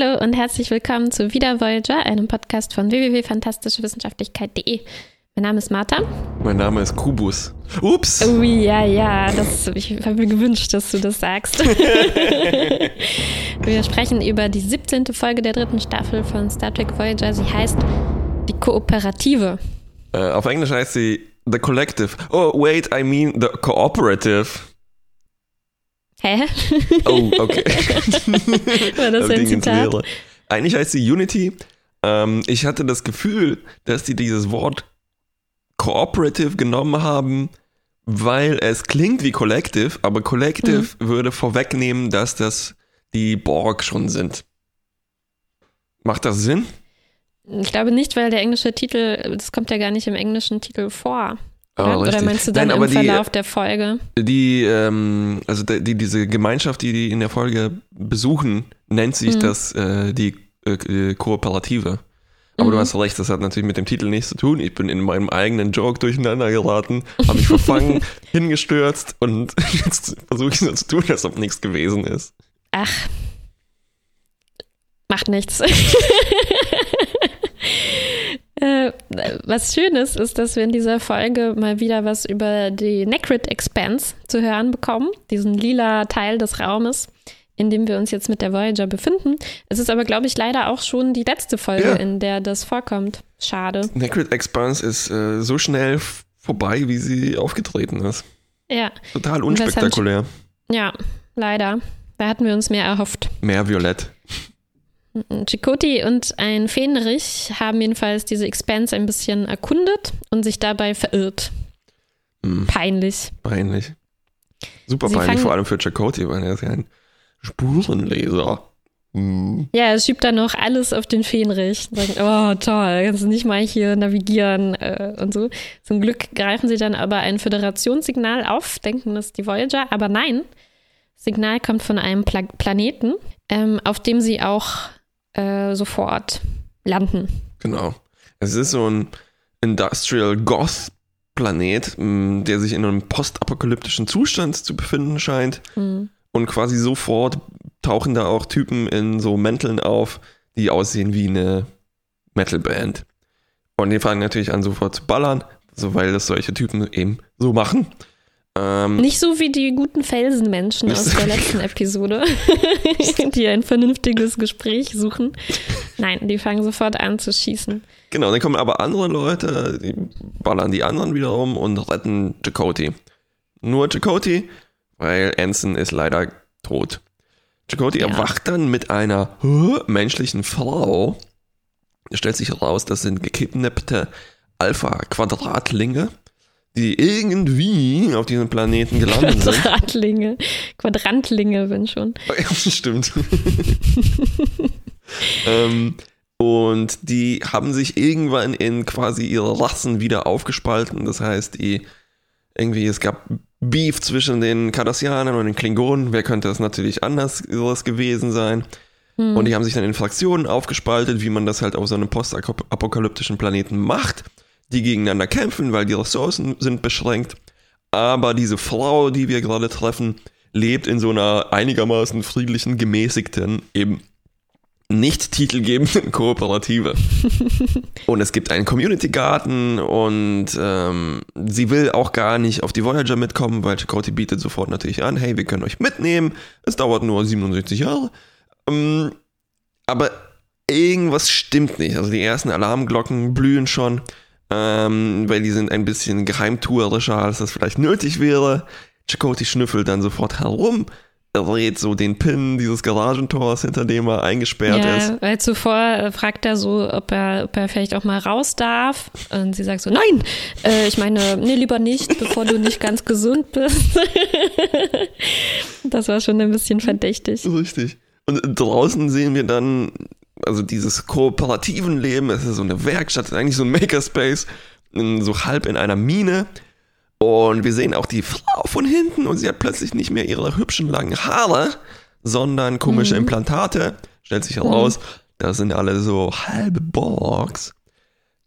Hallo und herzlich willkommen zu Wieder Voyager, einem Podcast von www.fantastischewissenschaftlichkeit.de. Mein Name ist Martha. Mein Name ist Kubus. Ups! Oh ja, ja, das, ich habe mir gewünscht, dass du das sagst. Wir sprechen über die 17. Folge der dritten Staffel von Star Trek Voyager. Sie heißt Die Kooperative. Äh, auf Englisch heißt sie The Collective. Oh, wait, I mean The Cooperative. Hä? Oh, okay. War das Da ein Zitat? Eigentlich heißt sie Unity. Ähm, ich hatte das Gefühl, dass die dieses Wort Cooperative genommen haben, weil es klingt wie Collective, aber Collective Mhm. würde vorwegnehmen, dass das die Borg schon sind. Macht das Sinn? Ich glaube nicht, weil der englische Titel, das kommt ja gar nicht im englischen Titel vor. Ah, Oder, oder richtig. meinst du dann Nein, im aber die- Verlauf der Folge? Die, ähm, also die, die, diese Gemeinschaft, die die in der Folge besuchen, nennt sich Mhm. das äh, die äh, äh, Kooperative. Aber Mhm. du hast recht, das hat natürlich mit dem Titel nichts zu tun. Ich bin in meinem eigenen Joke durcheinander geraten, habe mich verfangen, hingestürzt und jetzt versuche ich so zu tun, als ob nichts gewesen ist. Ach, macht nichts. Äh, Was schön ist, ist, dass wir in dieser Folge mal wieder was über die Necrit Expanse zu hören bekommen, diesen lila Teil des Raumes, in dem wir uns jetzt mit der Voyager befinden. Es ist aber, glaube ich, leider auch schon die letzte Folge, Ja. in der das vorkommt. Schade. Necrit Expanse ist äh, so schnell vorbei, wie sie aufgetreten ist. Ja, Total unspektakulär. ja, leider. Da hatten wir uns mehr erhofft. Mehr Violett. Chakotay und ein Fähnrich haben jedenfalls diese Expanse ein bisschen erkundet und sich dabei verirrt. Hm, Peinlich. peinlich. Super Sie peinlich, vor allem für Chakotay, weil er ist ja ein Spurenleser. Hm. Ja, er schiebt dann noch alles auf den Fähnrich. Sagen, oh toll, kannst du nicht mal hier navigieren äh, und so. Zum Glück greifen sie dann aber ein Föderationssignal auf, denken, das ist die Voyager, aber nein. Das Signal kommt von einem Pla Planeten, ähm, auf dem sie auch äh, sofort landen. Genau. Es ist so ein Industrial Goth Planet, der sich in einem postapokalyptischen Zustand zu befinden scheint. Hm. Und quasi sofort tauchen da auch Typen in so Mänteln auf, die aussehen wie eine Metalband. Und die fangen natürlich an sofort zu ballern, so weil das solche Typen eben so machen. Ähm, Nicht so wie die guten Felsenmenschen aus so- der letzten Episode, die ein vernünftiges Gespräch suchen. Nein, die fangen sofort an zu schießen. Genau, dann kommen aber andere Leute, die ballern die anderen wiederum und retten Chakotay. Nur Chakotay, weil Anson ist leider tot. Chakotay Ja. erwacht dann mit einer menschlichen Frau. Es stellt sich heraus, das sind gekidnappte Alpha-Quadratlinge, die irgendwie auf diesem Planeten gelandet sind. Quadratlinge, Quadrantlinge, wenn schon. Ja, stimmt. ähm, und die haben sich irgendwann in quasi ihre Rassen wieder aufgespalten. Das heißt, die irgendwie, es gab Beef zwischen den Cardassianern und den Klingonen. Wer könnte das natürlich anders sowas gewesen sein? Hm. Und die haben sich dann in Fraktionen aufgespaltet, wie man das halt auf so einem postapokalyptischen Planeten macht, die gegeneinander kämpfen, weil die Ressourcen sind beschränkt. Aber diese Frau, die wir gerade treffen, lebt in so einer einigermaßen friedlichen, gemäßigten, eben nicht titelgebenden Kooperative. und es gibt einen Community-Garten und ähm, sie will auch gar nicht auf die Voyager mitkommen, weil Chakotay bietet sofort natürlich an, hey, wir können euch mitnehmen, es dauert nur 67 Jahre. Ähm, aber irgendwas stimmt nicht. Also die ersten Alarmglocken blühen schon, ähm, weil die sind ein bisschen geheimtuerischer, als das vielleicht nötig wäre. Chakotay schnüffelt dann sofort herum, dreht so den Pin dieses Garagentors, hinter dem er eingesperrt ist. Ja, weil zuvor äh, fragt er so, ob er, ob er vielleicht auch mal raus darf. Und sie sagt so, nein, äh, ich meine, nee, lieber nicht, bevor du nicht ganz gesund bist. das war schon ein bisschen verdächtig. Richtig. Und draußen sehen wir dann, also dieses kooperativen Leben, es ist so eine Werkstatt, eigentlich so ein Makerspace, so halb in einer Mine. Und wir sehen auch die Frau von hinten und sie hat plötzlich nicht mehr ihre hübschen langen Haare, sondern komische Mhm. Implantate. Stellt sich heraus, das sind alle so halbe Borgs,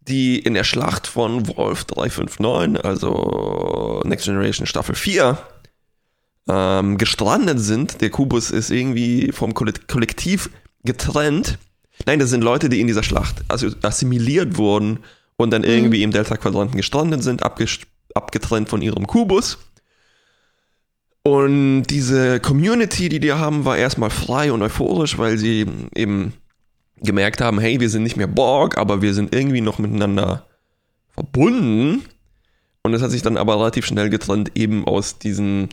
die in der Schlacht von Wolf 359, also Next Generation Staffel 4, ähm, gestrandet sind. Der Kubus ist irgendwie vom Kollek- Kollektiv getrennt. Nein, das sind Leute, die in dieser Schlacht assimiliert wurden und dann irgendwie im Delta-Quadranten gestrandet sind, abgetrennt von ihrem Kubus. Und diese Community, die die haben, war erstmal frei und euphorisch, weil sie eben gemerkt haben, hey, wir sind nicht mehr Borg, aber wir sind irgendwie noch miteinander verbunden. Und das hat sich dann aber relativ schnell getrennt, eben aus diesen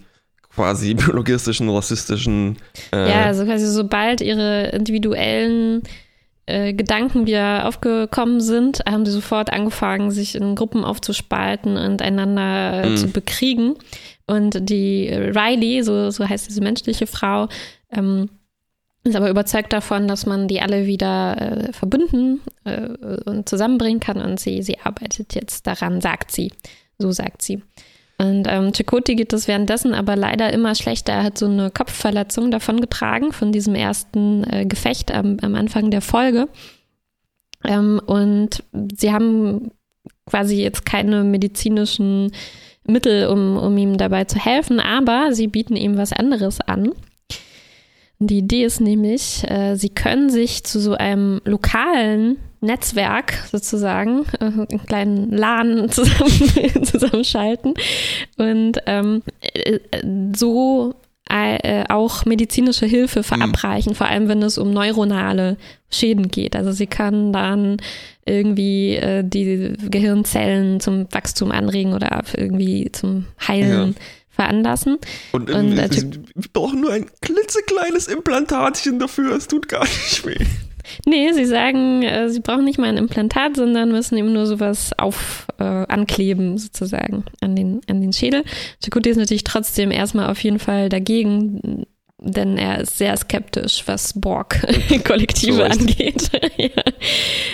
quasi biologistischen, rassistischen. Äh, Ja, also quasi sobald ihre individuellen äh, Gedanken wieder aufgekommen sind, haben sie sofort angefangen, sich in Gruppen aufzuspalten und einander äh, Mhm. zu bekriegen. Und die Riley, so, so heißt diese menschliche Frau, ähm, ist aber überzeugt davon, dass man die alle wieder äh, verbinden äh, und zusammenbringen kann. Und sie, sie arbeitet jetzt daran, sagt sie. So sagt sie. Und ähm, Chakotay geht es währenddessen aber leider immer schlechter. Er hat so eine Kopfverletzung davongetragen von diesem ersten äh, Gefecht am, am Anfang der Folge. Ähm, und sie haben quasi jetzt keine medizinischen Mittel, um, um ihm dabei zu helfen, aber sie bieten ihm was anderes an. Die Idee ist nämlich, äh, sie können sich zu so einem lokalen Netzwerk sozusagen, äh, einen kleinen LAN zusammen, zusammenschalten und ähm, äh, so äh, auch medizinische Hilfe verabreichen, vor allem wenn es um neuronale Schäden geht. Also sie kann dann irgendwie äh, die Gehirnzellen zum Wachstum anregen oder irgendwie zum Heilen veranlassen. und äh, und, wir, äh, wir brauchen nur ein klitzekleines Implantatchen dafür, es tut gar nicht weh. Nee, sie sagen, äh, sie brauchen nicht mal ein Implantat, sondern müssen eben nur sowas auf äh, ankleben, sozusagen, an den, an den Schädel. Chakotay ist natürlich trotzdem erstmal auf jeden Fall dagegen, denn er ist sehr skeptisch, was Borg-Kollektive angeht. ja.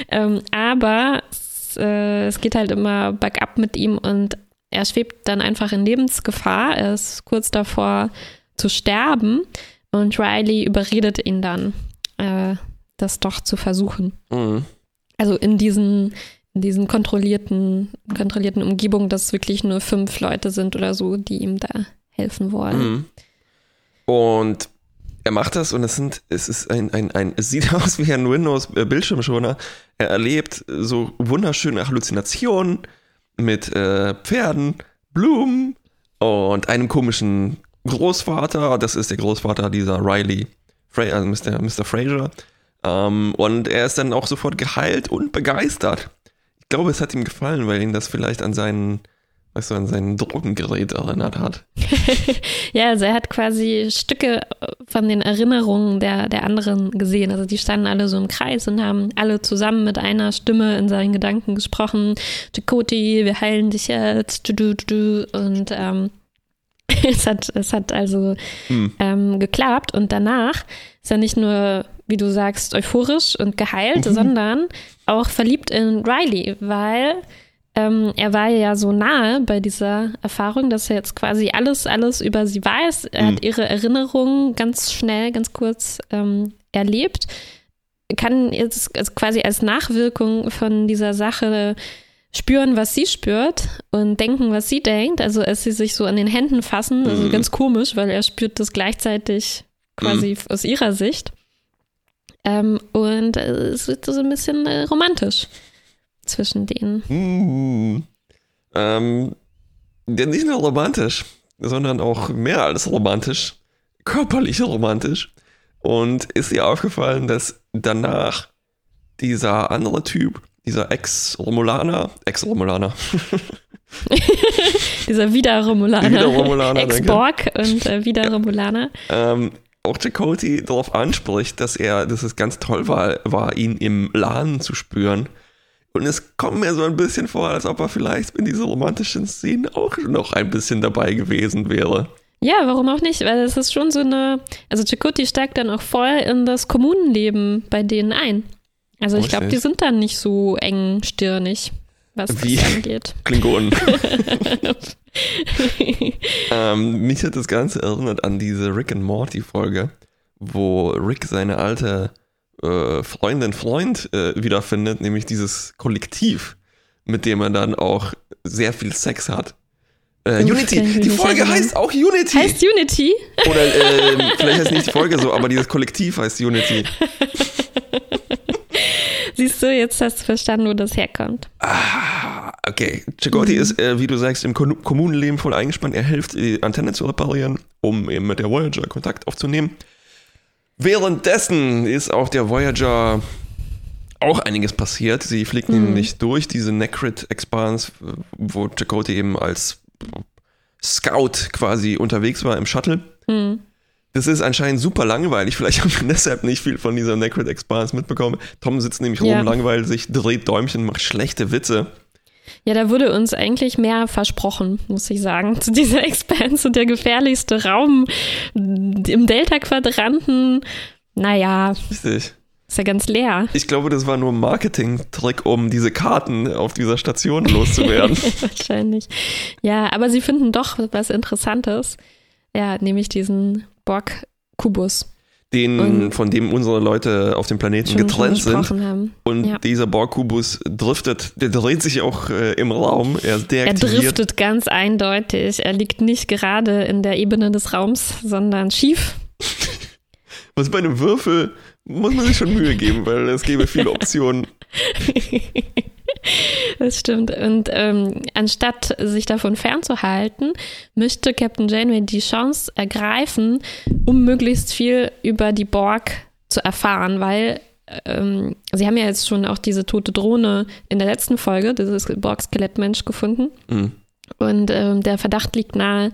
ähm, aber es, äh, es geht halt immer bergab mit ihm und er schwebt dann einfach in Lebensgefahr. Er ist kurz davor zu sterben und Riley überredet ihn dann, äh, das doch zu versuchen. Mhm. Also in diesen, in diesen kontrollierten, kontrollierten Umgebungen, dass es wirklich nur fünf Leute sind oder so, die ihm da helfen wollen. Mhm. Und er macht das und es sind, es ist ein, ein, ein, es sieht aus wie ein Windows-Bildschirmschoner. Er erlebt so wunderschöne Halluzinationen mit äh, Pferden, Blumen und einem komischen Großvater. Das ist der Großvater dieser Riley, Fra also Mr. Mr. Fraser. Ähm, und er ist dann auch sofort geheilt und begeistert. Ich glaube, es hat ihm gefallen, weil ihn das vielleicht an seinen, weißt du, an sein Drogengerät erinnert hat. Ja, also er hat quasi Stücke von den Erinnerungen der, der anderen gesehen. Also die standen alle so im Kreis und haben alle zusammen mit einer Stimme in seinen Gedanken gesprochen. Chakoti, wir heilen dich jetzt. Und ähm, es, hat, es hat also Hm. ähm, geklappt. Und danach ist er nicht nur, wie du sagst, euphorisch und geheilt, sondern auch verliebt in Riley, weil ähm, er war ja so nahe bei dieser Erfahrung, dass er jetzt quasi alles, alles über sie weiß. Er Mhm. hat ihre Erinnerungen ganz schnell, ganz kurz ähm, erlebt. Kann jetzt quasi als Nachwirkung von dieser Sache spüren, was sie spürt und denken, was sie denkt. Also als sie sich so an den Händen fassen, also Mhm. ganz komisch, weil er spürt das gleichzeitig quasi aus ihrer Sicht. Ähm, und es wird so ein bisschen äh, romantisch zwischen denen. Hm. Ähm, ja, nicht nur romantisch, sondern auch mehr als romantisch, körperlich romantisch. Und ist ihr aufgefallen, dass danach dieser andere Typ, dieser Ex-Romulaner, Ex-Romulaner, Dieser Wieder-Romulaner. Wieder-Romulaner. Ex-Borg und äh, Wieder-Romulaner. ähm, auch Chakotay darauf anspricht, dass er, dass es ganz toll war, war, ihn im Laden zu spüren. Und es kommt mir so ein bisschen vor, als ob er vielleicht in dieser romantischen Szene auch noch ein bisschen dabei gewesen wäre. Ja, warum auch nicht? Weil es ist schon so eine, also Chakotay steigt dann auch voll in das Kommunenleben bei denen ein. Also ich glaube, die sind dann nicht so engstirnig, was Wie? das angeht. Klingonen. ähm, mich hat das Ganze erinnert an diese Rick and Morty Folge, wo Rick seine alte äh, Freundin, Freund äh, wiederfindet, nämlich dieses Kollektiv, mit dem er dann auch sehr viel Sex hat. Äh, Unity, die Folge heißt auch Unity. Heißt Unity? Oder ähm, vielleicht heißt nicht die Folge so, aber dieses Kollektiv heißt Unity. Siehst du, jetzt hast du verstanden, wo das herkommt. Ah, okay. Chakotay mhm. ist, äh, wie du sagst, im Kom Kommunenleben voll eingespannt. Er hilft, die Antenne zu reparieren, um eben mit der Voyager Kontakt aufzunehmen. Währenddessen ist auf der Voyager auch einiges passiert. Sie fliegt mhm. nämlich durch diese Necrit Expanse, wo Chakotay eben als Scout quasi unterwegs war im Shuttle. Mhm. Das ist anscheinend super langweilig. Vielleicht haben wir deshalb nicht viel von dieser Necrit Expanse mitbekommen. Tom sitzt nämlich ja. rum, langweilt sich, dreht Däumchen, macht schlechte Witze. Ja, da wurde uns eigentlich mehr versprochen, muss ich sagen, zu dieser Expanse. Und der gefährlichste Raum im Delta-Quadranten, naja. Richtig. Ist ja ganz leer. Ich glaube, das war nur ein Marketing-Trick, um diese Karten auf dieser Station loszuwerden. Wahrscheinlich. Ja, aber sie finden doch was Interessantes. Ja, nämlich diesen Borg-Kubus. Den, und von dem unsere Leute auf dem Planeten getrennt sind. Haben. Und ja. dieser Borg-Kubus driftet, der dreht sich auch äh, im Raum. Er, er driftet ganz eindeutig. Er liegt nicht gerade in der Ebene des Raums, sondern schief. Was bei einem Würfel muss man sich schon Mühe geben, weil es gäbe viele Optionen. Das stimmt. Und ähm, anstatt sich davon fernzuhalten, möchte Captain Janeway die Chance ergreifen, um möglichst viel über die Borg zu erfahren, weil ähm, sie haben ja jetzt schon auch diese tote Drohne in der letzten Folge, dieses Borg-Skelettmensch gefunden. Mhm. Und ähm, der Verdacht liegt nahe,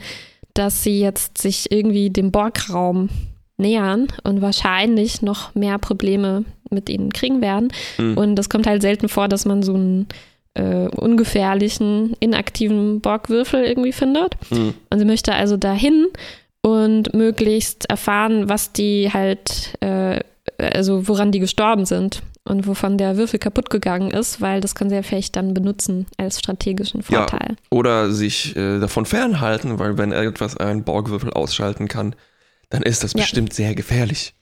dass sie jetzt sich irgendwie dem Borg-Raum nähern und wahrscheinlich noch mehr Probleme mit ihnen kriegen werden. Mhm. Und es kommt halt selten vor, dass man so einen äh, ungefährlichen, inaktiven Borgwürfel irgendwie findet. Mhm. Und sie möchte also dahin und möglichst erfahren, was die halt, äh, also woran die gestorben sind und wovon der Würfel kaputt gegangen ist, weil das kann sie ja vielleicht dann benutzen als strategischen Vorteil. Ja, oder sich äh, davon fernhalten, weil wenn etwas einen Borgwürfel ausschalten kann, dann ist das ja. bestimmt sehr gefährlich.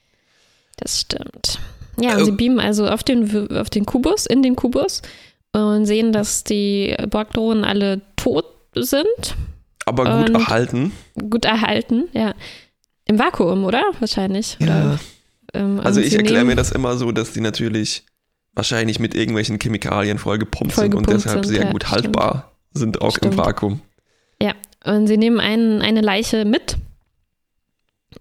Das stimmt. Ja, und äh, sie beamen also auf den, auf den Kubus, in den Kubus und sehen, dass die Borgdrohnen alle tot sind. Aber gut erhalten. Gut erhalten, ja. Im Vakuum, oder? Wahrscheinlich. Ja. Oder, ähm, also ich erkläre mir das immer so, dass die natürlich wahrscheinlich mit irgendwelchen Chemikalien vollgepumpt, voll sind und deshalb sind, sehr ja, gut haltbar stimmt. sind, auch stimmt. im Vakuum. Ja, und sie nehmen einen, eine Leiche mit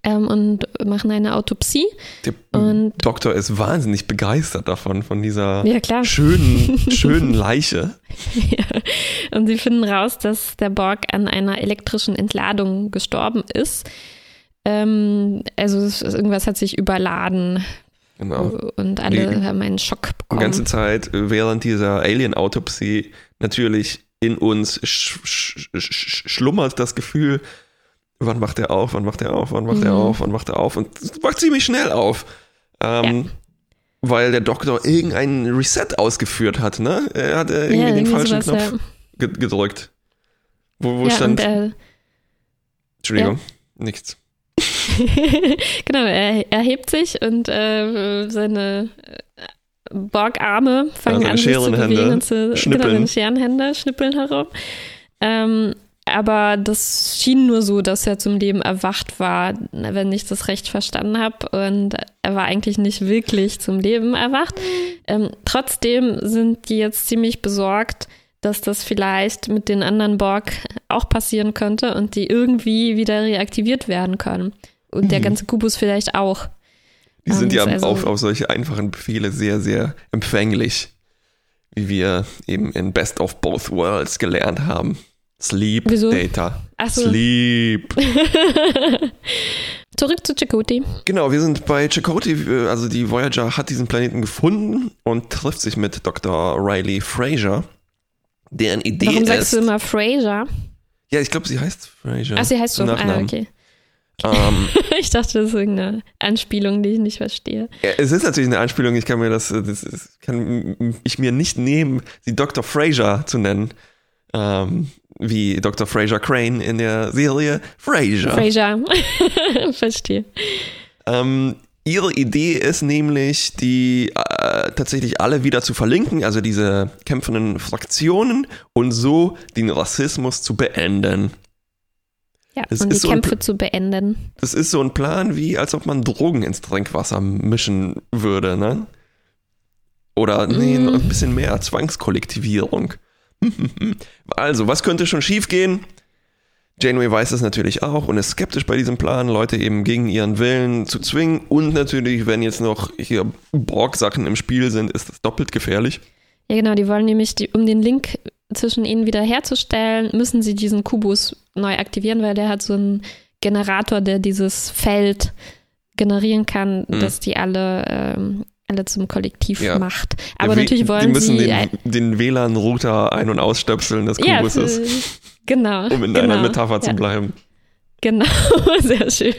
ähm, und machen eine Autopsie. Der und Doktor ist wahnsinnig begeistert davon, von dieser ja, schönen, schönen Leiche. ja. Und sie finden raus, dass der Borg an einer elektrischen Entladung gestorben ist. Ähm, also irgendwas hat sich überladen. Genau. Und alle die, haben einen Schock bekommen. Die ganze Zeit während dieser Alien-Autopsie natürlich in uns sch sch sch schlummert das Gefühl, wann macht er auf, wann macht er auf, wann macht mhm. er auf, wann macht er auf und es macht ziemlich schnell auf. Ähm, ja. Weil der Doktor irgendeinen Reset ausgeführt hat, ne? Er hat äh, irgendwie ja, den falschen sowas, Knopf ja. gedrückt. Wo, wo stand. Und, äh, Entschuldigung, nichts. genau, er, er hebt sich und äh, seine äh, Borgarme fangen an, sich zu bewegen und zu genau, seine Scherenhände schnippeln herum. Ähm, aber das schien nur so, dass er zum Leben erwacht war, wenn ich das recht verstanden habe. Und er war eigentlich nicht wirklich zum Leben erwacht. Ähm, trotzdem sind die jetzt ziemlich besorgt, dass das vielleicht mit den anderen Borg auch passieren könnte und die irgendwie wieder reaktiviert werden können. Und mhm. der ganze Kubus vielleicht auch. Die sind ja also auf, auf solche einfachen Befehle sehr, sehr empfänglich, wie wir eben in Best of Both Worlds gelernt haben. Sleep Wieso? Data. So. Sleep. Zurück zu Chakotay. Genau, wir sind bei Chakotay. Also die Voyager hat diesen Planeten gefunden und trifft sich mit Dr. Riley Fraser, deren Idee Warum ist. Warum sagst du immer Fraser? Ja, ich glaube, sie heißt Fraser. Ach, sie heißt so. Ah, okay. Um, ähm, ich dachte, das ist irgendeine Anspielung, die ich nicht verstehe. Ja, es ist natürlich eine Anspielung. Ich kann mir das, das kann ich mir nicht nehmen, sie Dr. Fraser zu nennen. Ähm, wie Dr. Fraser Crane in der Serie Fraser. Fraser, verstehe. Ähm, ihre Idee ist nämlich, die äh, tatsächlich alle wieder zu verlinken, also diese kämpfenden Fraktionen und so den Rassismus zu beenden. Ja, das und die so Kämpfe zu beenden. Das ist so ein Plan, wie als ob man Drogen ins Trinkwasser mischen würde, ne? Oder nee, mm. ein bisschen mehr, Zwangskollektivierung. also, was könnte schon schiefgehen? Janeway weiß das natürlich auch und ist skeptisch bei diesem Plan, Leute eben gegen ihren Willen zu zwingen. Und natürlich, wenn jetzt noch hier Borg-Sachen im Spiel sind, ist das doppelt gefährlich. Ja, genau, die wollen nämlich, die, um den Link zwischen ihnen wieder herzustellen, müssen sie diesen Kubus neu aktivieren, weil der hat so einen Generator, der dieses Feld generieren kann, mhm. dass die alle, ähm, alle zum Kollektiv ja. macht. Aber ja, natürlich wollen sie. Die müssen sie den, den WLAN-Router ein- und ausstöpseln des Kubuses. Ja, genau. Um in genau, einer Metapher zu bleiben. Genau, sehr schön.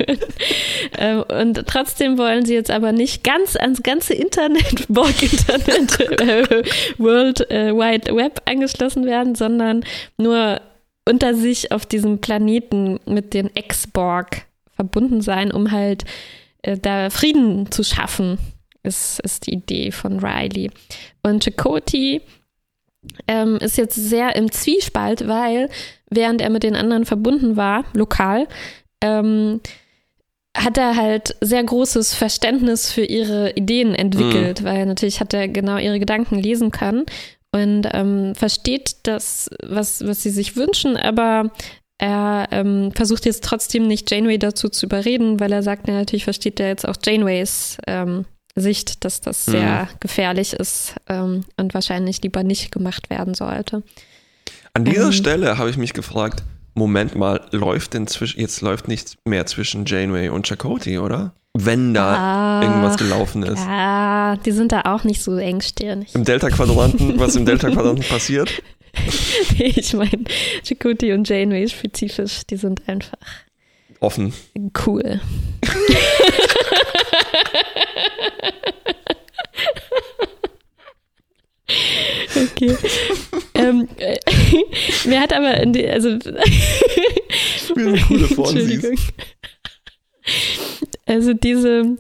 Ähm, und trotzdem wollen sie jetzt aber nicht ganz ans ganze Internet, Borg-Internet, äh, World äh, Wide Web angeschlossen werden, sondern nur unter sich auf diesem Planeten mit den Ex-Borg verbunden sein, um halt äh, da Frieden zu schaffen, ist, ist die Idee von Riley. Und Chakoti ähm, ist jetzt sehr im Zwiespalt, weil während er mit den anderen verbunden war, lokal, ähm, hat er halt sehr großes Verständnis für ihre Ideen entwickelt, mhm. weil natürlich hat er genau ihre Gedanken lesen können und ähm, versteht das, was, was sie sich wünschen, aber er ähm, versucht jetzt trotzdem nicht Janeway dazu zu überreden, weil er sagt, ja, natürlich versteht er jetzt auch Janeways ähm, Sicht, dass das mhm. sehr gefährlich ist ähm, und wahrscheinlich lieber nicht gemacht werden sollte. An dieser ähm, Stelle habe ich mich gefragt, Moment mal, läuft denn zwischen, jetzt läuft nichts mehr zwischen Janeway und Chakoti, oder? Wenn da ah, irgendwas gelaufen ist. Ja, die sind da auch nicht so engstirnig. Im Delta-Quadranten, was im Delta-Quadranten passiert? ich meine, Chakoti und Janeway spezifisch, die sind einfach offen. Cool. Okay. ähm, äh, mir hat aber, die, also. ich bin eine coole Entschuldigung. Also diese.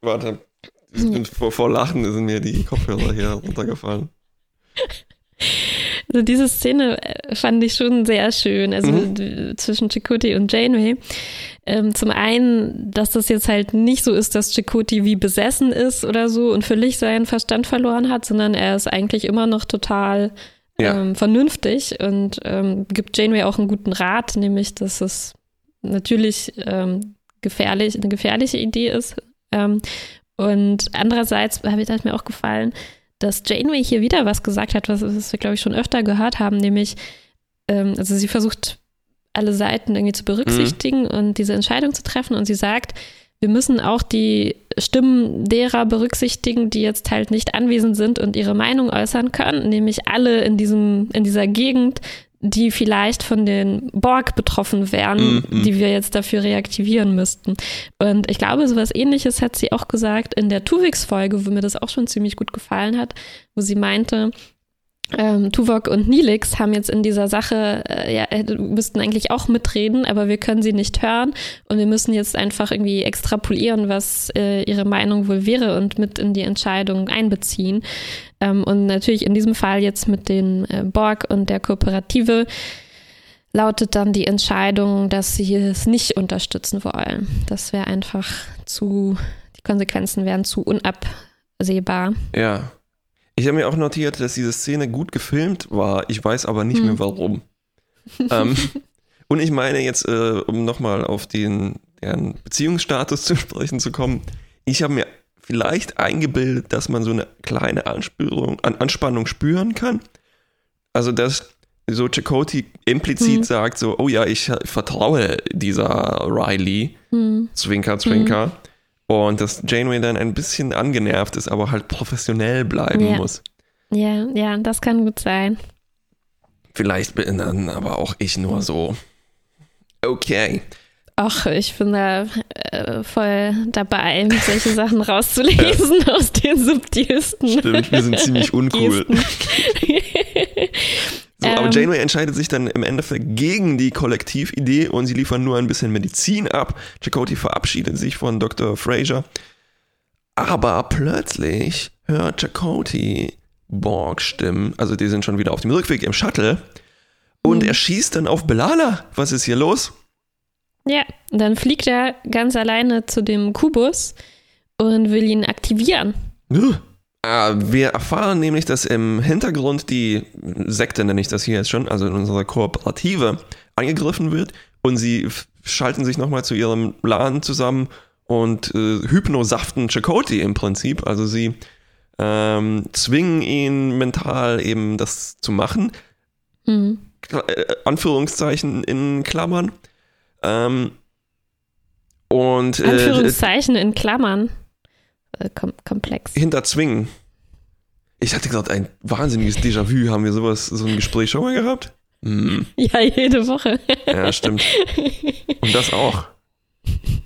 Warte, vor, vor Lachen sind mir die Kopfhörer hier runtergefallen. Also diese Szene äh, fand ich schon sehr schön, also mhm. zwischen Chakoti und Janeway. Ähm, zum einen, dass das jetzt halt nicht so ist, dass Chakoti wie besessen ist oder so und völlig seinen Verstand verloren hat, sondern er ist eigentlich immer noch total ja. ähm, vernünftig und ähm, gibt Janeway auch einen guten Rat, nämlich, dass es natürlich ähm, gefährlich, eine gefährliche Idee ist. Ähm, und andererseits habe ich das mir auch gefallen, dass Janeway hier wieder was gesagt hat, was, was wir, glaube ich, schon öfter gehört haben, nämlich, ähm, also sie versucht, alle Seiten irgendwie zu berücksichtigen mhm. und diese Entscheidung zu treffen. Und sie sagt, wir müssen auch die Stimmen derer berücksichtigen, die jetzt halt nicht anwesend sind und ihre Meinung äußern können, nämlich alle in diesem, in dieser Gegend, die vielleicht von den Borg betroffen wären, mm, die wir jetzt dafür reaktivieren müssten. Und ich glaube, sowas ähnliches hat sie auch gesagt in der Tuvix-Folge, wo mir das auch schon ziemlich gut gefallen hat, wo sie meinte, ähm, Tuvok und Nilix haben jetzt in dieser Sache, äh, ja, äh, müssten eigentlich auch mitreden, aber wir können sie nicht hören und wir müssen jetzt einfach irgendwie extrapolieren, was äh, ihre Meinung wohl wäre und mit in die Entscheidung einbeziehen. Ähm, und natürlich in diesem Fall jetzt mit den äh, Borg und der Kooperative lautet dann die Entscheidung, dass sie es nicht unterstützen wollen. Das wäre einfach zu, die Konsequenzen wären zu unabsehbar. Ja. Ich habe mir auch notiert, dass diese Szene gut gefilmt war. Ich weiß aber nicht hm. mehr warum. ähm, und ich meine jetzt, äh, um nochmal auf den deren Beziehungsstatus zu sprechen zu kommen, ich habe mir vielleicht eingebildet, dass man so eine kleine Anspürung, an Anspannung spüren kann. Also dass so Chakoti implizit hm. sagt so, oh ja, ich vertraue dieser Riley, hm. Zwinker, Zwinker. Und dass Janeway dann ein bisschen angenervt ist, aber halt professionell bleiben ja. muss. Ja, ja, das kann gut sein. Vielleicht bin dann aber auch ich nur so. Okay. Ach, ich bin da äh, voll dabei, solche Sachen rauszulesen ja. aus den subtilsten. Stimmt, wir sind ziemlich uncool. So, aber ähm. Janeway entscheidet sich dann im Endeffekt gegen die Kollektividee und sie liefern nur ein bisschen Medizin ab. Chakotay verabschiedet sich von Dr. Fraser. Aber plötzlich hört Chakotay Borg-Stimmen, also die sind schon wieder auf dem Rückweg im Shuttle. Und mhm. er schießt dann auf Belala. Was ist hier los? Ja, dann fliegt er ganz alleine zu dem Kubus und will ihn aktivieren. Äh, wir erfahren nämlich, dass im Hintergrund die Sekte, nenne ich das hier jetzt schon, also in unserer Kooperative, angegriffen wird und sie schalten sich nochmal zu ihrem Laden zusammen und äh, hypnosaften Chakoti im Prinzip. Also sie ähm, zwingen ihn mental eben das zu machen. Mhm. Äh, Anführungszeichen in Klammern. Ähm, und äh, Anführungszeichen in Klammern. Äh, kom komplex. hinterzwingen. Ich hatte gerade ein wahnsinniges Déjà-vu. Haben wir sowas, so ein Gespräch schon mal gehabt? Hm, Ja, jede Woche. ja, stimmt. Und das auch.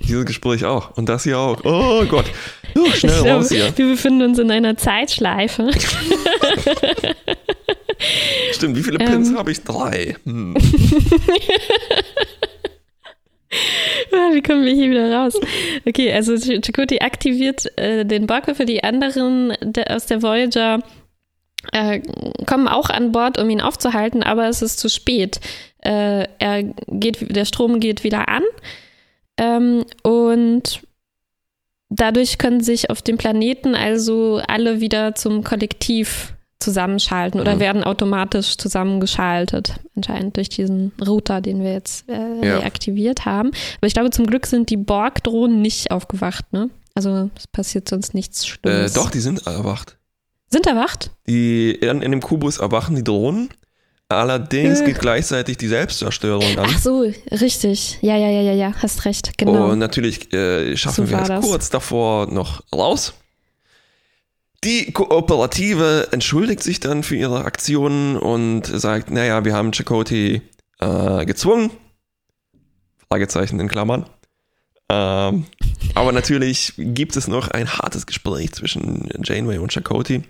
Dieses Gespräch auch. Und das hier auch. Oh Gott. Oh, schnell glaube, raus hier. wir befinden uns in einer Zeitschleife. Stimmt, wie viele Pins Ähm. habe ich? Drei. Hm. Ah, Wie kommen wir hier wieder raus? Okay, also Ch- Chakotay aktiviert äh, den Borg für die anderen der, aus der Voyager äh, kommen auch an Bord, um ihn aufzuhalten, aber es ist zu spät. Äh, er geht, der Strom geht wieder an ähm, und dadurch können sich auf dem Planeten also alle wieder zum Kollektiv zusammenschalten oder Mhm. werden automatisch zusammengeschaltet, anscheinend durch diesen Router, den wir jetzt äh, Ja. reaktiviert haben. Aber ich glaube, zum Glück sind die Borg-Drohnen nicht aufgewacht, ne? Also es passiert sonst nichts Äh, Schlimmes. doch, die sind erwacht. Sind erwacht? Die, in, in dem Kubus erwachen die Drohnen. Allerdings Äh. geht gleichzeitig die Selbstzerstörung an. Ach so, richtig. Ja, ja, ja, ja, ja, hast recht, genau. Und natürlich äh, schaffen So wir es das. kurz davor noch raus. Die Kooperative entschuldigt sich dann für ihre Aktionen und sagt, naja, wir haben Chakotay äh, gezwungen. Fragezeichen in Klammern. Ähm, aber natürlich gibt es noch ein hartes Gespräch zwischen Janeway und Chakotay.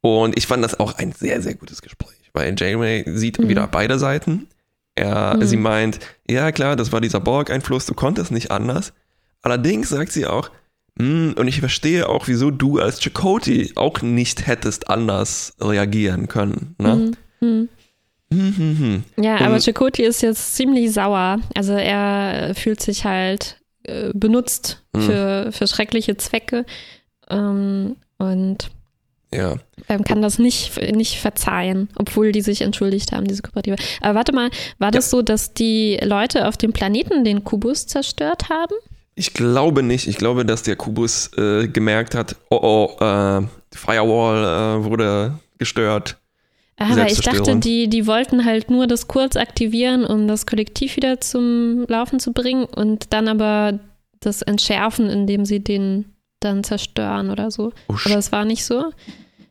Und ich fand das auch ein sehr, sehr gutes Gespräch, weil Janeway sieht Mhm. wieder beide Seiten. Er, Mhm. Sie meint, ja klar, das war dieser Borg-Einfluss, du konntest nicht anders. Allerdings sagt sie auch, "Hm, und ich verstehe auch, wieso du als Chakotay auch nicht hättest anders reagieren können. Ne? Hm, hm. Hm, hm, hm. Ja, aber Chakotay ist jetzt ziemlich sauer. Also er fühlt sich halt äh, benutzt Mhm. für, für schreckliche Zwecke ähm, und Ja, kann das nicht, nicht verzeihen, obwohl die sich entschuldigt haben, diese Kooperative. Aber warte mal, war das so, dass die Leute auf dem Planeten den Kubus zerstört haben? Ich glaube nicht. Ich glaube, dass der Kubus äh, gemerkt hat, oh oh, äh, die Firewall äh, wurde gestört. Aber ich dachte, die, die wollten halt nur das kurz aktivieren, um das Kollektiv wieder zum Laufen zu bringen und dann aber das entschärfen, indem sie den dann zerstören oder so. Oh, Aber es war nicht so.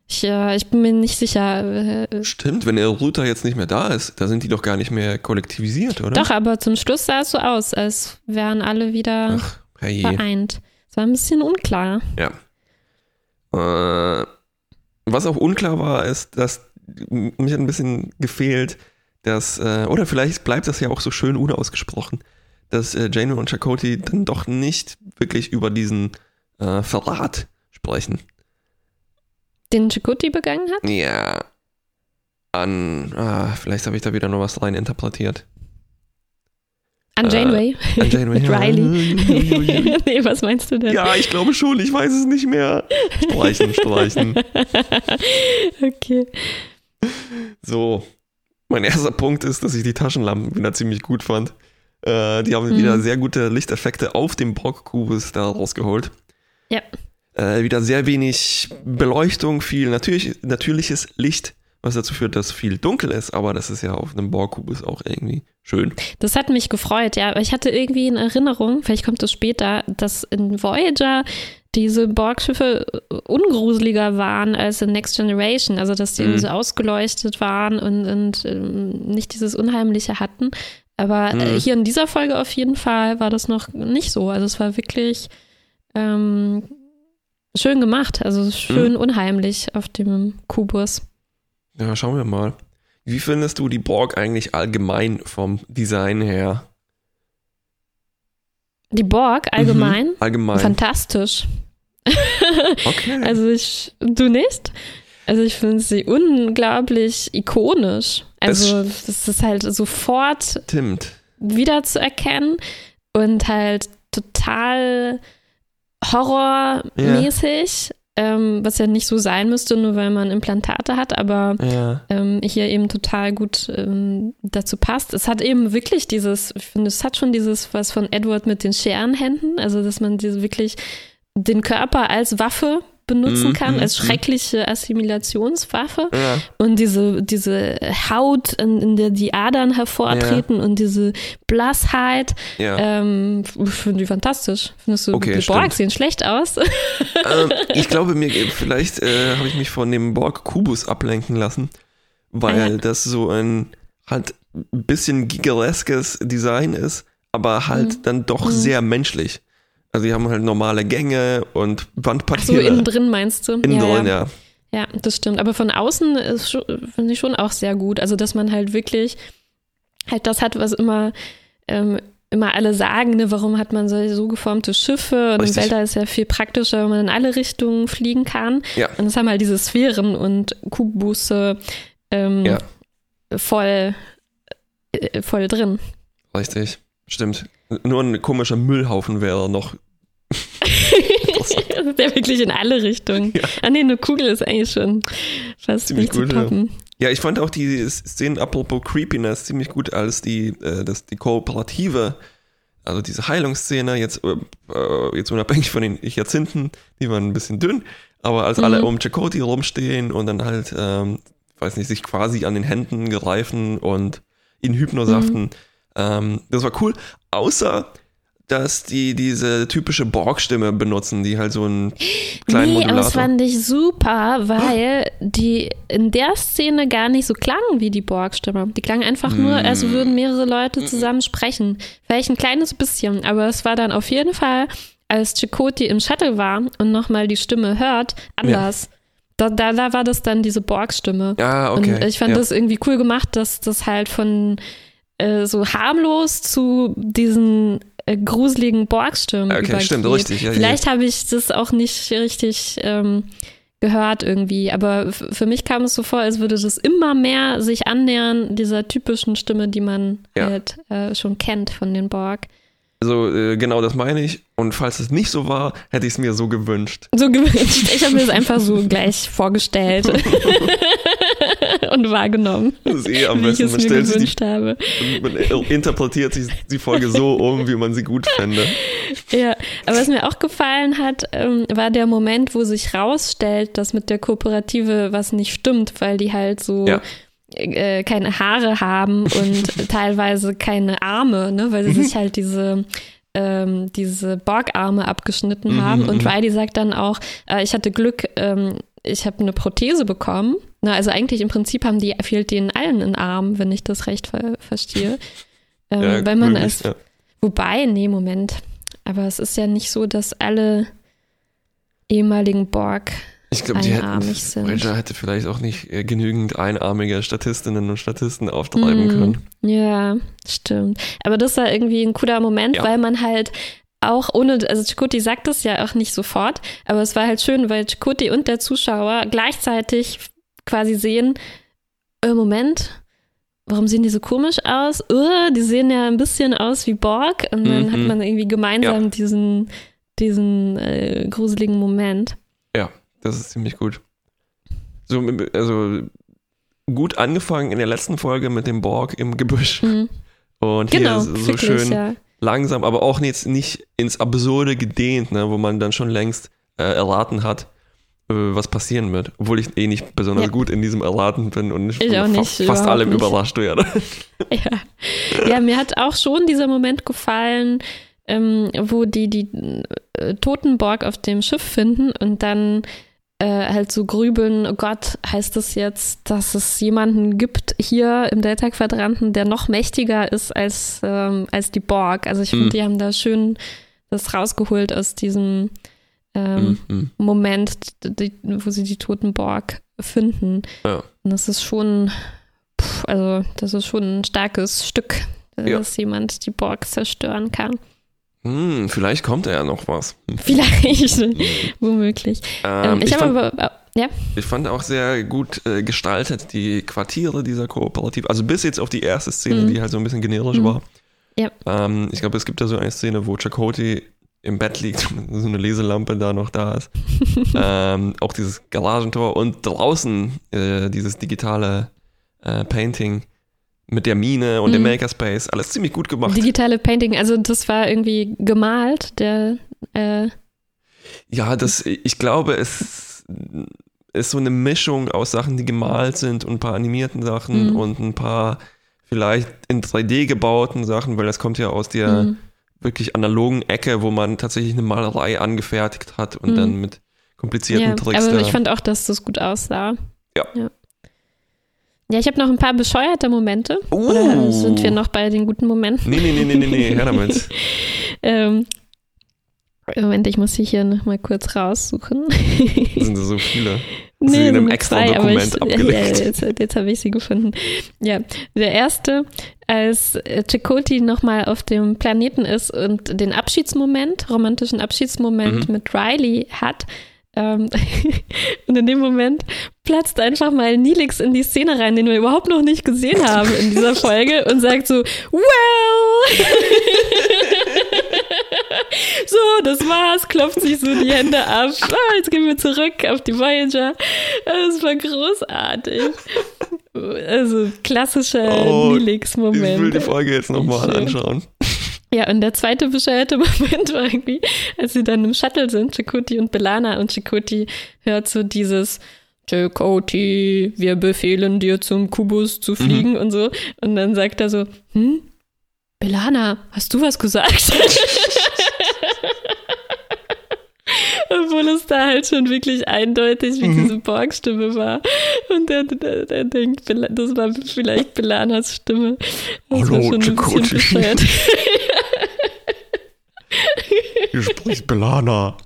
Ich, äh, ich bin mir nicht sicher. Äh, Stimmt, wenn der Router jetzt nicht mehr da ist, da sind die doch gar nicht mehr kollektivisiert, oder? doch, aber zum Schluss sah es so aus, als wären alle wieder Ach, herrje. vereint. Es war ein bisschen unklar. Ja. Äh, was auch unklar war, ist, dass mich hat ein bisschen gefehlt, dass, äh, oder vielleicht bleibt das ja auch so schön unausgesprochen, dass äh, Janeway und Chakotay dann doch nicht wirklich über diesen äh, Verrat sprechen. Den Chakotay begangen hat? Ja. An, ah, vielleicht habe ich da wieder noch was rein interpretiert. An Äh, Janeway? An Janeway. Mit Riley. nee, was meinst du denn? ja, ich glaube schon, ich weiß es nicht mehr. Streichen, streichen. Okay. So, mein erster Punkt ist, dass ich die Taschenlampen wieder ziemlich gut fand. Äh, die haben wieder Mhm. sehr gute Lichteffekte auf dem Borg-Kubus da rausgeholt. Ja. Äh, wieder sehr wenig Beleuchtung, viel natürlich, natürliches Licht, was dazu führt, dass viel dunkel ist, aber das ist ja auf einem Borg-Kubus auch irgendwie schön. Das hat mich gefreut, ja. Aber ich hatte irgendwie in Erinnerung, vielleicht kommt es später, dass in Voyager diese Borg-Schiffe ungruseliger waren als in Next Generation. Also, dass die Mhm. so ausgeleuchtet waren und, und ähm, nicht dieses Unheimliche hatten. Aber äh, Mhm. hier in dieser Folge auf jeden Fall war das noch nicht so. Also, es war wirklich ähm, schön gemacht. Also, schön Mhm. unheimlich auf dem Kubus. Ja, schauen wir mal. Wie findest du die Borg eigentlich allgemein vom Design her? Die Borg allgemein, Mhm, allgemein. fantastisch. okay. Also ich, du nicht? Also ich finde sie unglaublich ikonisch. Also das ist halt sofort Stimmt. wiederzuerkennen und halt total horrormäßig. ähm, was ja nicht so sein müsste, nur weil man Implantate hat, aber Ja. ähm, hier eben total gut ähm, dazu passt. Es hat eben wirklich dieses, ich finde, es hat schon dieses was von Edward mit den Scherenhänden, also dass man diese wirklich den Körper als Waffe benutzen Mhm, kann, mhm, als mhm. schreckliche Assimilationswaffe Ja. und diese, diese Haut, in, in der die Adern hervortreten und diese Blassheit, ja. ähm, ich finde die fantastisch. Findest du, Okay, die Borg sehen schlecht aus? ähm, ich glaube, mir vielleicht äh, habe ich mich von dem Borg Kubus ablenken lassen, weil ja. das so ein halt ein bisschen gigaleskes Design ist, aber halt Mhm. dann doch Mhm. sehr menschlich. Also die haben halt normale Gänge und Ach so, innen drin meinst du? Innen ja, drin, ja. ja. Ja, das stimmt. Aber von außen finde ich schon auch sehr gut. Also, dass man halt wirklich halt das hat, was immer, ähm, immer alle sagen, ne? warum hat man so, so geformte Schiffe und Richtig. im Weltall ist ja viel praktischer, wenn man in alle Richtungen fliegen kann. Ja. Und das haben halt diese Sphären und Kubusse ähm, Ja. voll, äh, voll drin. Richtig. Stimmt. Nur ein komischer Müllhaufen wäre noch. das ist ja wirklich in alle Richtungen. Ja. Ah nee, eine Kugel ist eigentlich schon fast Ziemlich gut, ja. Ja, ich fand auch die Szenen apropos Creepiness ziemlich gut, als die, äh, das, die kooperative, also diese Heilungsszene, jetzt, äh, äh, jetzt unabhängig von den Jahrzehnten, die waren ein bisschen dünn, aber als alle Mhm. um Chakoti rumstehen und dann halt, ähm, weiß nicht, sich quasi an den Händen greifen und ihn hypnosaften, Mhm. Ähm, das war cool, außer dass die diese typische Borg-Stimme benutzen, die halt so einen kleinen nee, aber Modulator. das fand ich super, weil die in der Szene gar nicht so klangen wie die Borg-Stimme. Die klangen einfach nur, Mm. als würden mehrere Leute zusammen sprechen. Vielleicht ein kleines bisschen, aber es war dann auf jeden Fall, als Chakoti im Shuttle war und nochmal die Stimme hört, anders. Da, da, da war das dann diese Borg-Stimme. ja, okay. Und ich fand ja. das irgendwie cool gemacht, dass das halt von äh, so harmlos zu diesen äh, gruseligen Borgstimmen Okay, übergeht. stimmt, richtig, ja, Vielleicht habe ich das auch nicht richtig ähm, gehört irgendwie, aber für mich kam es so vor, als würde das immer mehr sich annähern dieser typischen Stimme, die man Ja. halt äh, schon kennt von den Borg. Also äh, genau das meine ich. Und falls es nicht so war, hätte ich es mir so gewünscht. So gewünscht. Ich habe mir das einfach so gleich vorgestellt und wahrgenommen, Das ist eh am besten. es Man mir stellt sich gewünscht habe. die, man interpretiert sich die Folge so um, wie man sie gut fände. Ja, aber was mir auch gefallen hat, ähm, war der Moment, wo sich rausstellt, dass mit der Kooperative was nicht stimmt, weil die halt so Ja. Äh, keine Haare haben und teilweise keine Arme, ne, weil sie Mhm. sich halt diese ähm, diese Borgarme abgeschnitten Mhm, haben. Und mhm. Riley sagt dann auch, äh, ich hatte Glück, ähm, ich habe eine Prothese bekommen. Na, also eigentlich im Prinzip haben die, fehlt denen allen ein Arm, wenn ich das recht ver verstehe. Ähm, Ja, weil man möglich, als ja. Wobei, nee, Moment. Aber es ist ja nicht so, dass alle ehemaligen Borg. Ich glaube, die hätten, sind. Hätte vielleicht auch nicht äh, genügend einarmige Statistinnen und Statisten auftreiben Mm, können. Ja, stimmt. Aber das war irgendwie ein cooler Moment, Ja. weil man halt auch ohne, also Chakoti sagt das ja auch nicht sofort, aber es war halt schön, weil Chakoti und der Zuschauer gleichzeitig quasi sehen, äh, Moment, warum sehen die so komisch aus? Uh, die sehen ja ein bisschen aus wie Borg und dann Mhm. hat man irgendwie gemeinsam diesen, diesen äh, gruseligen Moment. Das ist ziemlich gut. So, also gut angefangen in der letzten Folge mit dem Borg im Gebüsch. Mhm. Und Genau, hier so wirklich, schön ja. langsam, aber auch jetzt nicht ins Absurde gedehnt, ne, wo man dann schon längst äh, erraten hat, äh, was passieren wird. Obwohl ich eh nicht besonders Ja. gut in diesem Erraten bin und Ich auch fa- nicht, fast allem nicht. überrascht werde. Ja. ja, mir hat auch schon dieser Moment gefallen, ähm, wo die die äh, toten Borg auf dem Schiff finden und dann äh, halt so grübeln, oh Gott, heißt das jetzt, dass es jemanden gibt hier im Delta-Quadranten, der noch mächtiger ist als, ähm, als die Borg. Also ich finde, Mhm. die haben da schön das rausgeholt aus diesem ähm, Mhm. Moment, die, wo sie die toten Borg finden. Ja. Und das ist schon, pff, also das ist schon ein starkes Stück, äh, Ja. dass jemand die Borg zerstören kann. Hm, vielleicht kommt ja noch was. Hm. Vielleicht, womöglich. Ähm, Ähm, ich ich, fand, aber, äh, ja, ich fand auch sehr gut äh, gestaltet die Quartiere dieser Kooperative. Also bis jetzt auf die erste Szene, Mhm. die halt so ein bisschen generisch Mhm. war. Ja. Ähm, ich glaube, es gibt da so eine Szene, wo Chakoti im Bett liegt, so eine Leselampe da noch da ist. ähm, auch dieses Garagentor und draußen äh, dieses digitale äh, Painting mit der Mine und mhm. dem Makerspace, alles ziemlich gut gemacht. Digitale Painting, also das war irgendwie gemalt, der äh Ja, das, ich glaube, es ist so eine Mischung aus Sachen, die gemalt sind und ein paar animierten Sachen mhm. und ein paar vielleicht in 3D gebauten Sachen, weil das kommt ja aus der mhm. wirklich analogen Ecke, wo man tatsächlich eine Malerei angefertigt hat und mhm. dann mit komplizierten ja, Tricks. Aber ich fand auch, dass das gut aussah. Ja. ja. Ja, ich habe noch ein paar bescheuerte Momente. Uh. Oder sind wir noch bei den guten Momenten? Nee, nee, nee, nee, nee, nee. her damit. ähm, Moment, ich muss sie hier noch mal kurz raussuchen. sind so viele. Nee, sie in einem extra zwei, Dokument ich, abgelegt. Ja, jetzt, jetzt habe ich sie gefunden. Ja, der erste, als Chakoti nochmal auf dem Planeten ist und den Abschiedsmoment, romantischen Abschiedsmoment mhm. mit Riley hat, ähm, und in dem Moment platzt einfach mal Nilix in die Szene rein, den wir überhaupt noch nicht gesehen haben in dieser Folge und sagt so, well! so, das war's, klopft sich so die Hände ab. Ah, jetzt gehen wir zurück auf die Voyager. Das war großartig. Also klassischer oh, Nilix-Moment. Ich will die Folge jetzt nochmal anschauen. Ja, und der zweite bescheuerte Moment war irgendwie, als sie dann im Shuttle sind, Chakoti und Belana, und Chakoti hört so dieses Chakoti, wir befehlen dir zum Kubus zu fliegen mhm. und so. Und dann sagt er so, hm, Belana, hast du was gesagt? Obwohl es da halt schon wirklich eindeutig wie mhm. diese Borg-Stimme war. Und der, der, der, denkt, das war vielleicht Belanas Stimme. Das Hallo, war schon ein bisschen bescheuert. Hier spricht Belana.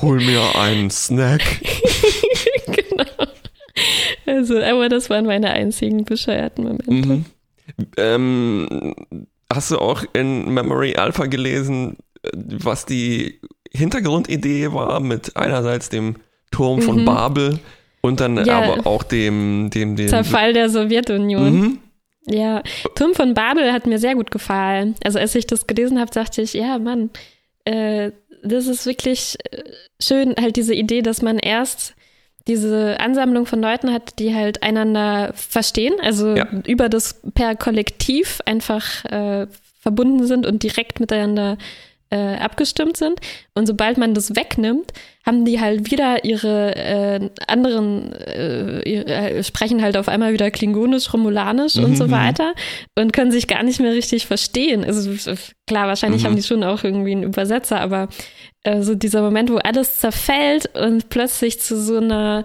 Hol mir einen Snack. genau. Also, aber das waren meine einzigen bescheuerten Momente. Mhm. Ähm, hast du auch in Memory Alpha gelesen, was die Hintergrundidee war mit einerseits dem Turm von mhm. Babel und dann ja. aber auch dem, dem, dem Zerfall der Sowjetunion. Mhm. Ja, Turm von Babel hat mir sehr gut gefallen. Also als ich das gelesen habe, dachte ich, ja, Mann, äh, das ist wirklich äh, schön, halt diese Idee, dass man erst diese Ansammlung von Leuten hat, die halt einander verstehen, also ja. über das per Kollektiv einfach äh, verbunden sind und direkt miteinander äh, abgestimmt sind. Und sobald man das wegnimmt, haben die halt wieder ihre äh, anderen, äh, ihre, äh, sprechen halt auf einmal wieder Klingonisch, Romulanisch mhm. und so mhm. weiter und können sich gar nicht mehr richtig verstehen. Also klar, wahrscheinlich mhm. haben die schon auch irgendwie einen Übersetzer, aber äh, so dieser Moment, wo alles zerfällt und plötzlich zu so einer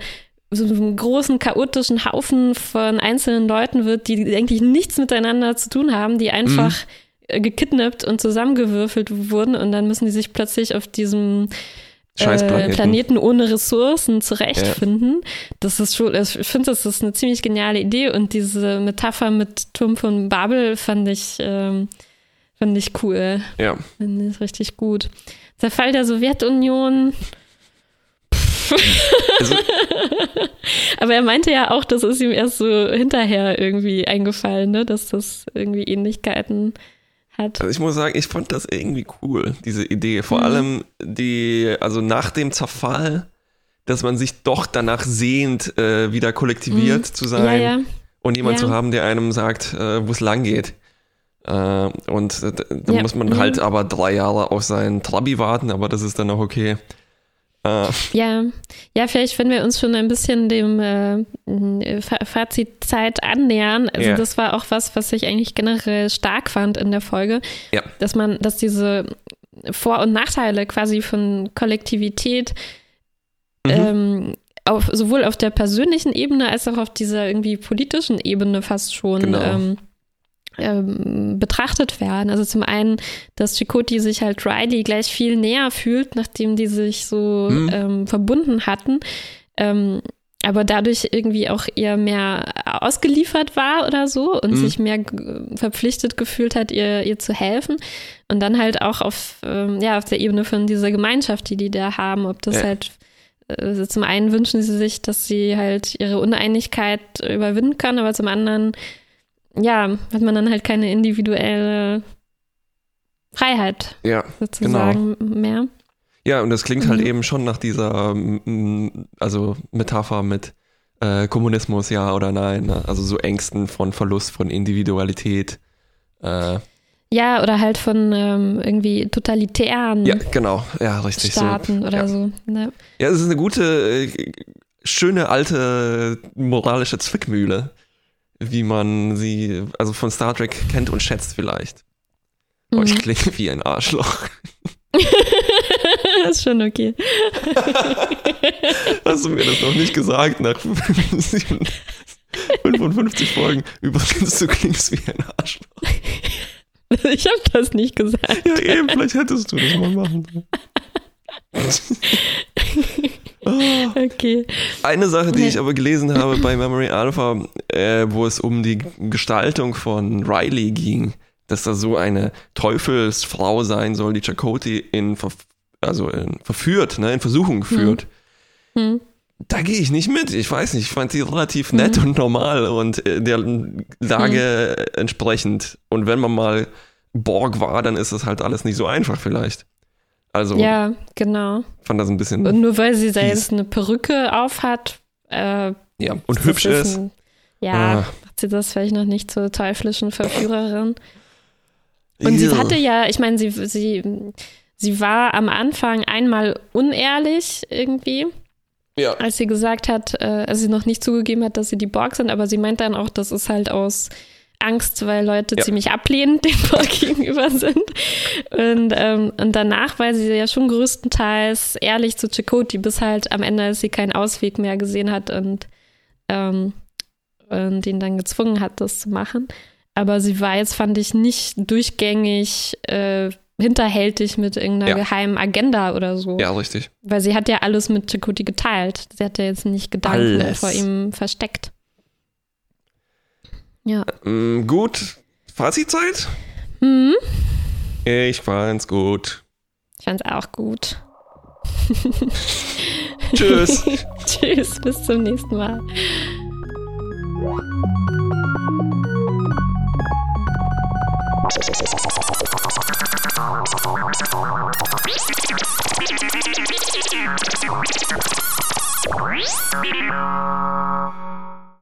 so einem großen chaotischen Haufen von einzelnen Leuten wird, die eigentlich nichts miteinander zu tun haben, die einfach mhm gekidnappt und zusammengewürfelt wurden und dann müssen die sich plötzlich auf diesem äh, Planeten ohne Ressourcen zurechtfinden. Ja. Das ist schon, also ich finde, das ist eine ziemlich geniale Idee und diese Metapher mit Turm von Babel fand ich, ähm, fand ich cool. Ja. Fand ich richtig gut. Der Fall der Sowjetunion. Also, Aber er meinte ja auch, das ist ihm erst so hinterher irgendwie eingefallen, ne? dass das irgendwie Ähnlichkeiten hat. Also ich muss sagen, ich fand das irgendwie cool, diese Idee. Vor mhm. allem die, also nach dem Zerfall, dass man sich doch danach sehnt, äh, wieder kollektiviert mhm. zu sein ja, ja. und jemand ja. zu haben, der einem sagt, äh, wo es lang geht. Äh, und äh, da muss man halt aber drei Jahre auf seinen Trabi warten, aber das ist dann auch okay. Äh. Ja, ja, vielleicht, wenn wir uns schon ein bisschen dem äh, Fazitzeit annähern. Also ja. das war auch was, was ich eigentlich generell stark fand in der Folge, ja. dass man, dass diese Vor- und Nachteile quasi von Kollektivität mhm. ähm, auf, sowohl auf der persönlichen Ebene als auch auf dieser irgendwie politischen Ebene fast schon genau. ähm, ähm, betrachtet werden. Also zum einen, dass Chakoti sich halt Riley gleich viel näher fühlt, nachdem die sich so mhm. ähm, verbunden hatten. Ähm, aber dadurch irgendwie auch eher mehr ausgeliefert war oder so und mhm. sich mehr verpflichtet gefühlt hat, ihr, ihr zu helfen. Und dann halt auch auf, ähm, ja, auf der Ebene von dieser Gemeinschaft, die die da haben, ob das ja. halt äh, zum einen wünschen sie sich, dass sie halt ihre Uneinigkeit überwinden kann, aber zum anderen ja, hat man dann halt keine individuelle Freiheit Ja, sozusagen mehr. Ja, und das klingt halt Mhm. eben schon nach dieser mm, also Metapher mit äh, Kommunismus, ja oder nein. Ne? Also so Ängsten von Verlust von Individualität. Äh, Ja, oder halt von ähm, irgendwie totalitären ja, genau. Ja, richtig. Staaten so. oder ja. so. Ne? Ja, es ist eine gute, äh, schöne alte moralische Zwickmühle, wie man sie, also von Star Trek kennt und schätzt vielleicht. Oh, ich Mhm. klinge wie ein Arschloch. ist schon okay. Hast du mir das noch nicht gesagt nach 55 Folgen? Übrigens, du klingst wie ein Arschloch. Ich habe das nicht gesagt. Ja, eben, vielleicht hättest du das mal machen sollen. Okay. Eine Sache, die ich aber gelesen habe bei Memory Alpha, äh, wo es um die Gestaltung von Riley ging, dass da so eine Teufelsfrau sein soll, die Chakotay in, also in verführt, ne, in Versuchung führt. Hm. Da gehe ich nicht mit. Ich weiß nicht, ich fand sie relativ nett und normal und äh, der Lage äh, entsprechend. Und wenn man mal Borg war, dann ist das halt alles nicht so einfach vielleicht. Also Ja, genau. fand das ein bisschen Und nur weil sie da jetzt eine Perücke auf hat, äh, ja, und hübsch ist. ein- ja, Ah. macht sie das vielleicht noch nicht zur teuflischen Verführerin. Und sie Ja. hatte ja, ich meine, sie, sie, sie war am Anfang einmal unehrlich irgendwie, ja. als sie gesagt hat, äh, als sie noch nicht zugegeben hat, dass sie die Borg sind, aber sie meint dann auch, das ist halt aus Angst, weil Leute Ja. ziemlich ablehnend dem Borg gegenüber sind. Und, ähm, und danach war sie ja schon größtenteils ehrlich zu Chakotay, bis halt am Ende, als sie keinen Ausweg mehr gesehen hat und, ähm, und ihn dann gezwungen hat, das zu machen. Aber sie war jetzt, fand ich, nicht durchgängig äh, hinterhältig mit irgendeiner Ja. geheimen Agenda oder so. ja, richtig. Weil sie hat ja alles mit Chakotay geteilt. Sie hat ja jetzt nicht Gedanken Alles. vor ihm versteckt. Ja. Ähm, gut. Fazitzeit? Mhm. Ich fand's gut. Ich fand's auch gut. Tschüss. Tschüss, bis zum nächsten Mal.